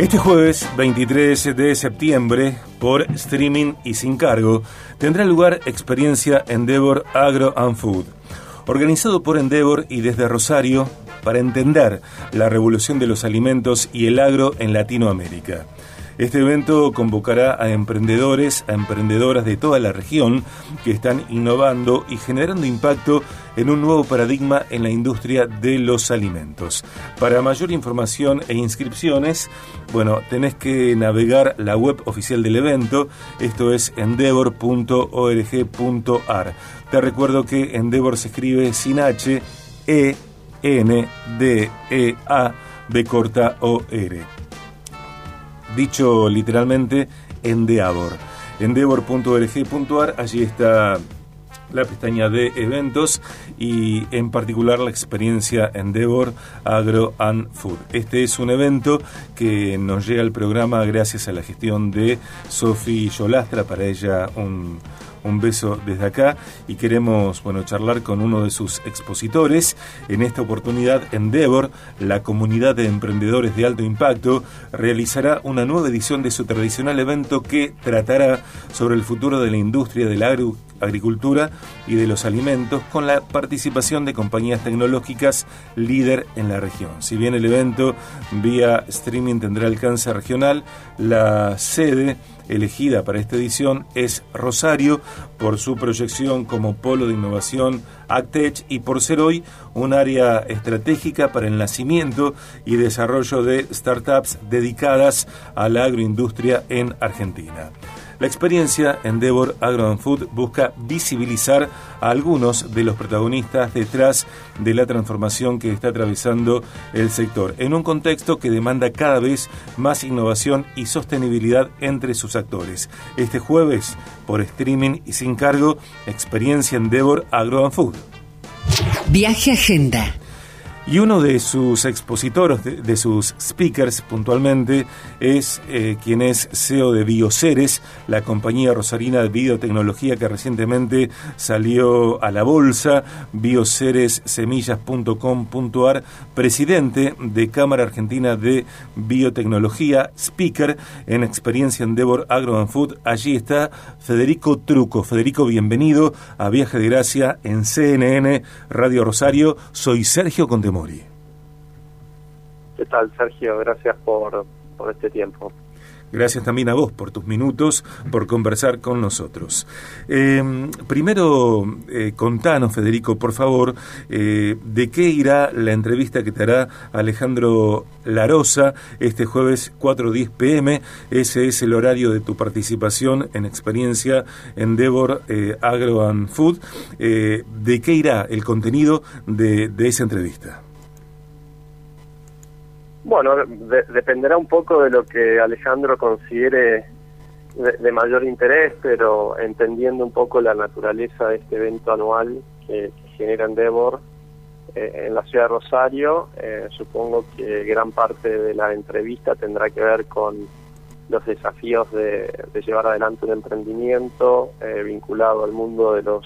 Este jueves 23 de septiembre, por streaming y sin cargo, tendrá lugar Experiencia Endeavor Agro and Food, organizado por Endeavor y desde Rosario para entender la revolución de los alimentos y el agro en Latinoamérica. Este evento convocará a emprendedores, a emprendedoras de toda la región que están innovando y generando impacto en un nuevo paradigma en la industria de los alimentos. Para mayor información e inscripciones, bueno, tenés que navegar la web oficial del evento, esto es endeavor.org.ar. Te recuerdo que Endeavor se escribe sin H, E, N, D, E, A, B corta O, R dicho literalmente Endeavor. Endeavor.org.ar, allí está la pestaña de eventos y en particular la experiencia Endeavor Agro and Food. Este es un evento que nos llega al programa gracias a la gestión de Sofi Yolastra, para ella un un beso desde acá y queremos bueno, charlar con uno de sus expositores. En esta oportunidad, Endeavor, la comunidad de emprendedores de alto impacto, realizará una nueva edición de su tradicional evento que tratará sobre el futuro de la industria de la agricultura y de los alimentos con la participación de compañías tecnológicas líder en la región. Si bien el evento vía streaming tendrá alcance regional, la sede elegida para esta edición es Rosario por su proyección como polo de innovación Actech y por ser hoy un área estratégica para el nacimiento y desarrollo de startups dedicadas a la agroindustria en Argentina. La experiencia Endeavor Agro Food busca visibilizar a algunos de los protagonistas detrás de la transformación que está atravesando el sector, en un contexto que demanda cada vez más innovación y sostenibilidad entre sus actores. Este jueves, por streaming y sin cargo, experiencia Endeavor Agro Food. Viaje Agenda. Y uno de sus expositores, de, sus speakers puntualmente, es eh, quien es CEO de Bioceres, la compañía rosarina de biotecnología que recientemente salió a la bolsa, bioceressemillas.com.ar, presidente de Cámara Argentina de Biotecnología, speaker en Experiencia Endeavor Agro and Food. Allí está Federico Truco. Federico, bienvenido a Viaje de Gracia en CNN Radio Rosario. Soy Sergio Contemporáneo. Mori. ¿Qué tal, Sergio? Gracias por, por este tiempo. Gracias también a vos por tus minutos, por conversar con nosotros. Eh, primero, eh, contanos, Federico, por favor, eh, de qué irá la entrevista que te hará Alejandro Larosa este jueves 4.10 pm. Ese es el horario de tu participación en Experiencia Endeavor Agro and Food. ¿De qué irá el contenido de, de esa entrevista? Bueno, dependerá un poco de lo que Alejandro considere de, mayor interés, pero entendiendo un poco la naturaleza de este evento anual que, genera Endeavor eh, en la ciudad de Rosario, eh, supongo que gran parte de la entrevista tendrá que ver con los desafíos de, llevar adelante un emprendimiento eh, vinculado al mundo de los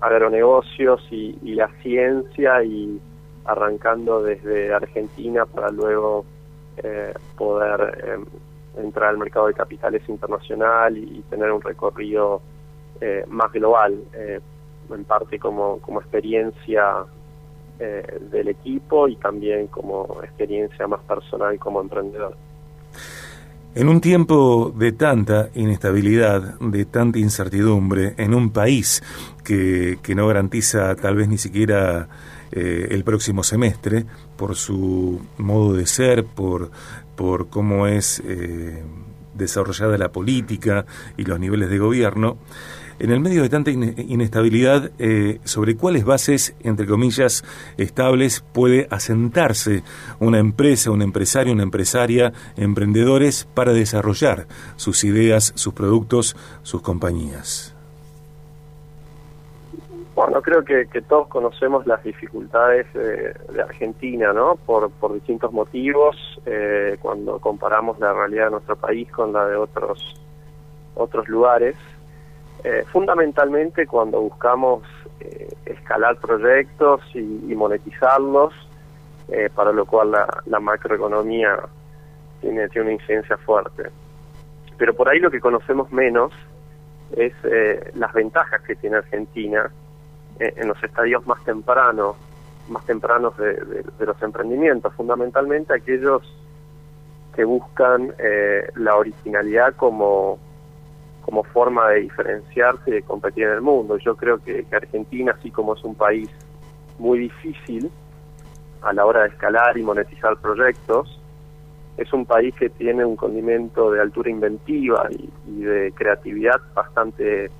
agronegocios y la ciencia y arrancando desde Argentina para luego eh, poder eh, entrar al mercado de capitales internacional y, tener un recorrido eh, más global, en parte como, como experiencia del equipo y también como experiencia más personal como emprendedor. En un tiempo de tanta inestabilidad, de tanta incertidumbre, en un país que, que no garantiza tal vez ni siquiera eh, el próximo semestre por su modo de ser, por, por cómo es eh, desarrollada la política y los niveles de gobierno. En el medio de tanta inestabilidad, eh, ¿sobre cuáles bases, entre comillas, estables puede asentarse una empresa, un empresario, una empresaria, emprendedores para desarrollar sus ideas, sus productos, sus compañías? Bueno, creo que, todos conocemos las dificultades de Argentina, ¿no? Por, por distintos motivos, eh, cuando comparamos la realidad de nuestro país con la de otros, otros lugares. Eh, fundamentalmente cuando buscamos eh, escalar proyectos y, monetizarlos, para lo cual la, la macroeconomía tiene, tiene una incidencia fuerte. Pero por ahí lo que conocemos menos es eh, las ventajas que tiene Argentina eh, en los estadios más tempranos, más tempranos de, los emprendimientos, fundamentalmente aquellos que buscan eh, la originalidad como, como forma de diferenciarse y de competir en el mundo. Yo creo que, que Argentina, así como es un país muy difícil a la hora de escalar y monetizar proyectos, es un país que tiene un condimento de altura inventiva y, de creatividad bastante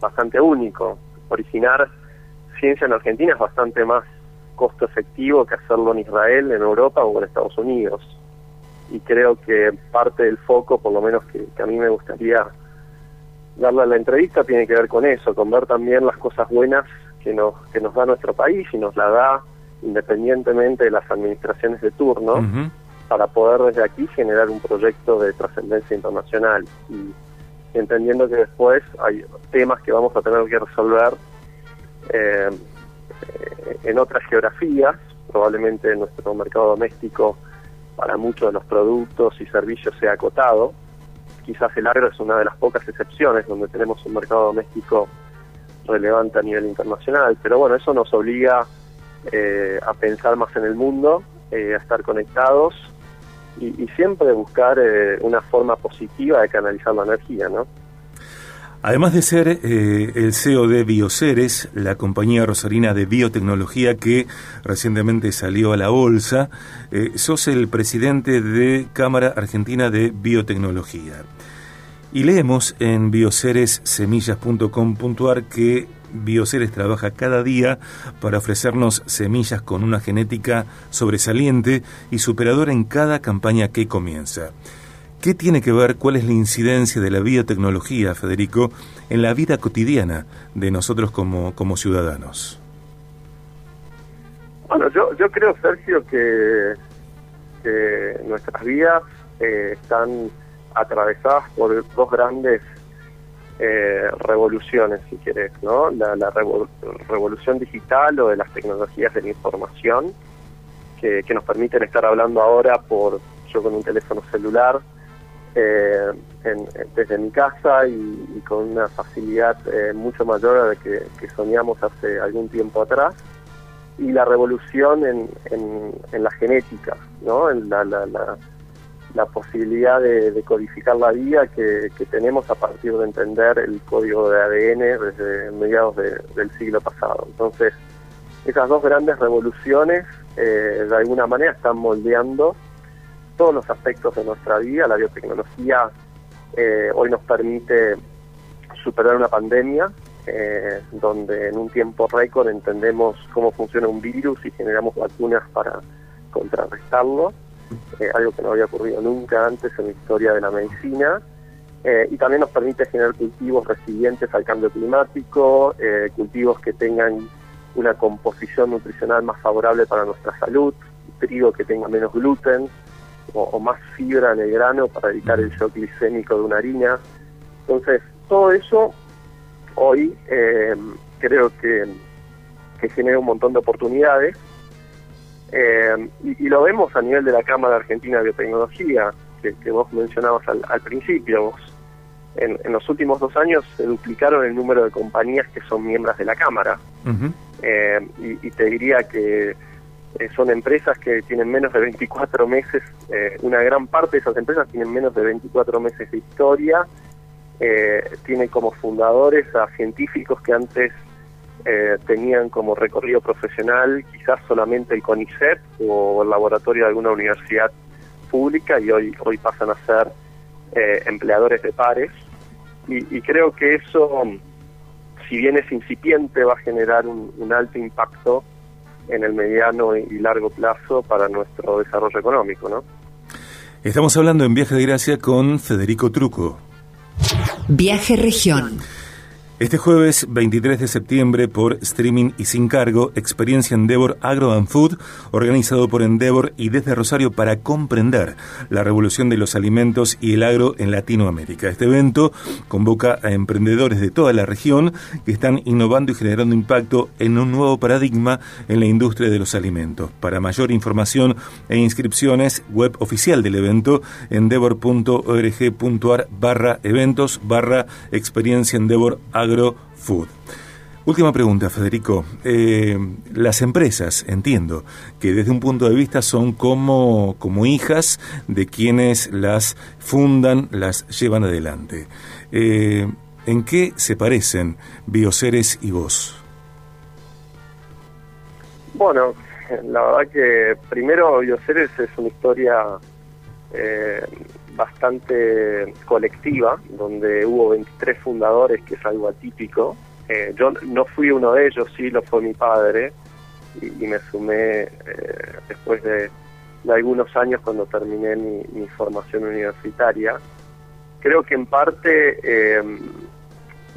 bastante único. Originar ciencia en Argentina es bastante más costo efectivo que hacerlo en Israel, en Europa o en Estados Unidos. Y creo que parte del foco, por lo menos que, a mí me gustaría darle a la entrevista, tiene que ver con eso, con ver también las cosas buenas que nos, que nos da nuestro país y nos la da independientemente de las administraciones de turno para poder desde aquí generar un proyecto de trascendencia internacional y entendiendo que después hay temas que vamos a tener que resolver eh, en otras geografías, probablemente nuestro mercado doméstico para muchos de los productos y servicios sea acotado. Quizás el agro es una de las pocas excepciones donde tenemos un mercado doméstico relevante a nivel internacional, pero bueno, eso nos obliga eh, a pensar más en el mundo, eh, a estar conectados y, siempre buscar eh, una forma positiva de canalizar la energía, ¿no? Además de ser eh, el CEO de Bioceres, la compañía rosarina de biotecnología que recientemente salió a la bolsa, eh, sos el presidente de Cámara Argentina de Biotecnología. Y leemos en bioceressemillas.com.ar que Bioceres trabaja cada día para ofrecernos semillas con una genética sobresaliente y superadora en cada campaña que comienza. ¿Qué tiene que ver, cuál es la incidencia de la biotecnología, Federico, en la vida cotidiana de nosotros como, como ciudadanos? Bueno, yo, yo creo, Sergio, que, nuestras vidas eh, están atravesadas por dos grandes eh, revoluciones, si querés, ¿no? La, revolución digital o de las tecnologías de la información que, nos permiten estar hablando ahora por yo con un teléfono celular eh, desde mi casa y, con una facilidad eh, mucho mayor a la que, soñamos hace algún tiempo atrás y la revolución en, en, la genética, ¿no? En la, la la posibilidad de, codificar la vida que, tenemos a partir de entender el código de ADN desde mediados del siglo pasado. Entonces, esas dos grandes revoluciones eh, de alguna manera están moldeando todos los aspectos de nuestra vida. La biotecnología eh, hoy nos permite superar una pandemia, eh, donde en un tiempo récord entendemos cómo funciona un virus y generamos vacunas para contrarrestarlo eh, algo que no había ocurrido nunca antes en la historia de la medicina. Y también nos permite generar cultivos resilientes al cambio climático, cultivos que tengan una composición nutricional más favorable para nuestra salud, trigo que tenga menos gluten o, más fibra en el grano para evitar el shock glicémico de una harina. Entonces, todo eso hoy creo que, que genera un montón de oportunidades eh, y, lo vemos a nivel de la Cámara Argentina de Biotecnología, que, vos mencionabas al, principio. Vos, en, los últimos dos años se duplicaron el número de compañías que son miembros de la Cámara. Eh, y, te diría que eh, son empresas que tienen menos de 24 meses, una gran parte de esas empresas tienen menos de 24 meses de historia. tiene como fundadores a científicos que antes eh, tenían como recorrido profesional quizás solamente el CONICET o el laboratorio de alguna universidad pública y hoy, hoy pasan a ser eh, empleadores de pares. Y, creo que eso, si bien es incipiente, va a generar un, alto impacto en el mediano y largo plazo para nuestro desarrollo económico. ¿no? Estamos hablando en Viaje de Gracia con Federico Truco. Viaje Región. Este jueves 23 de septiembre por streaming y sin cargo, Experiencia Endeavor Agro and Food, organizado por Endeavor y desde Rosario para comprender la revolución de los alimentos y el agro en Latinoamérica. Este evento convoca a emprendedores de toda la región que están innovando y generando impacto en un nuevo paradigma en la industria de los alimentos. Para mayor información e inscripciones, web oficial del evento, endeavor.org.ar barra eventos barra experiencia Endeavor Agro Agrofood. Última pregunta, Federico. Eh, las empresas, entiendo, que desde un punto de vista son como, como hijas de quienes las fundan, las llevan adelante. Eh, ¿En qué se parecen Bioceres y vos? Bueno, la verdad que primero Bioceres es una historia eh, bastante colectiva, donde hubo 23 fundadores, que es algo atípico. Eh, yo no fui uno de ellos, sí lo fue mi padre, y, me sumé eh, después de, algunos años cuando terminé mi, formación universitaria. Creo que en parte eh,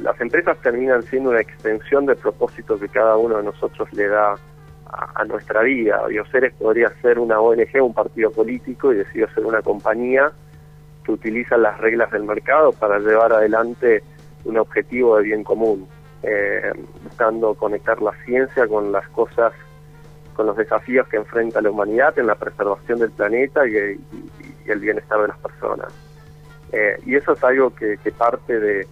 las empresas terminan siendo una extensión del propósito que cada uno de nosotros le da a, a nuestra vida. Bioceres podría ser una ONG, un partido político, y decidió ser una compañía que utilizan las reglas del mercado para llevar adelante un objetivo de bien común, eh, buscando conectar la ciencia con las cosas, con los desafíos que enfrenta la humanidad en la preservación del planeta y, el bienestar de las personas. Eh, y eso es algo que, parte de,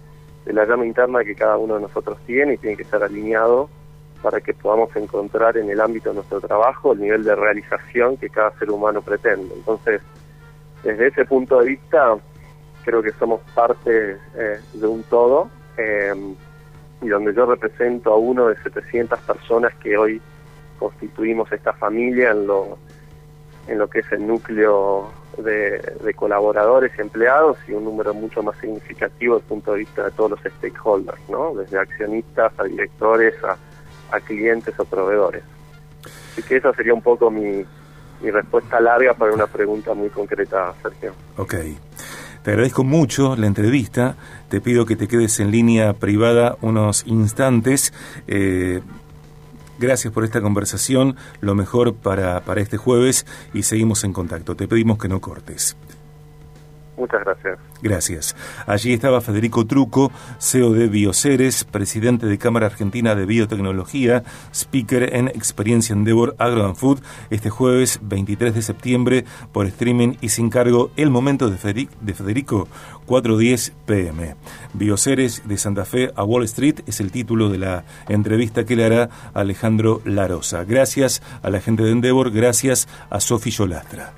de, la llama interna que cada uno de nosotros tiene y tiene que estar alineado para que podamos encontrar en el ámbito de nuestro trabajo el nivel de realización que cada ser humano pretende. Entonces, desde ese punto de vista creo que somos parte eh, de un todo eh, y donde yo represento a uno de 700 personas que hoy constituimos esta familia en lo en lo que es el núcleo de, colaboradores y empleados y un número mucho más significativo desde el punto de vista de todos los stakeholders, ¿no? desde accionistas a directores a, a clientes o proveedores. Así que esa sería un poco mi, mi respuesta larga para una pregunta muy concreta, Sergio. Ok. Te agradezco mucho la entrevista. Te pido que te quedes en línea privada unos instantes. Eh, gracias por esta conversación. Lo mejor para, para este jueves y seguimos en contacto. Te pedimos que no cortes. Muchas gracias. Gracias. Allí estaba Federico Truco, CEO de Bioceres, presidente de Cámara Argentina de Biotecnología, speaker en Experiencia Endeavor Agro and Food, este jueves 23 de septiembre por streaming y sin cargo El Momento de Federico, 4.10 pm. Bioceres de Santa Fe a Wall Street es el título de la entrevista que le hará Alejandro Larosa. Gracias a la gente de Endeavor, gracias a Sofi Yolastra.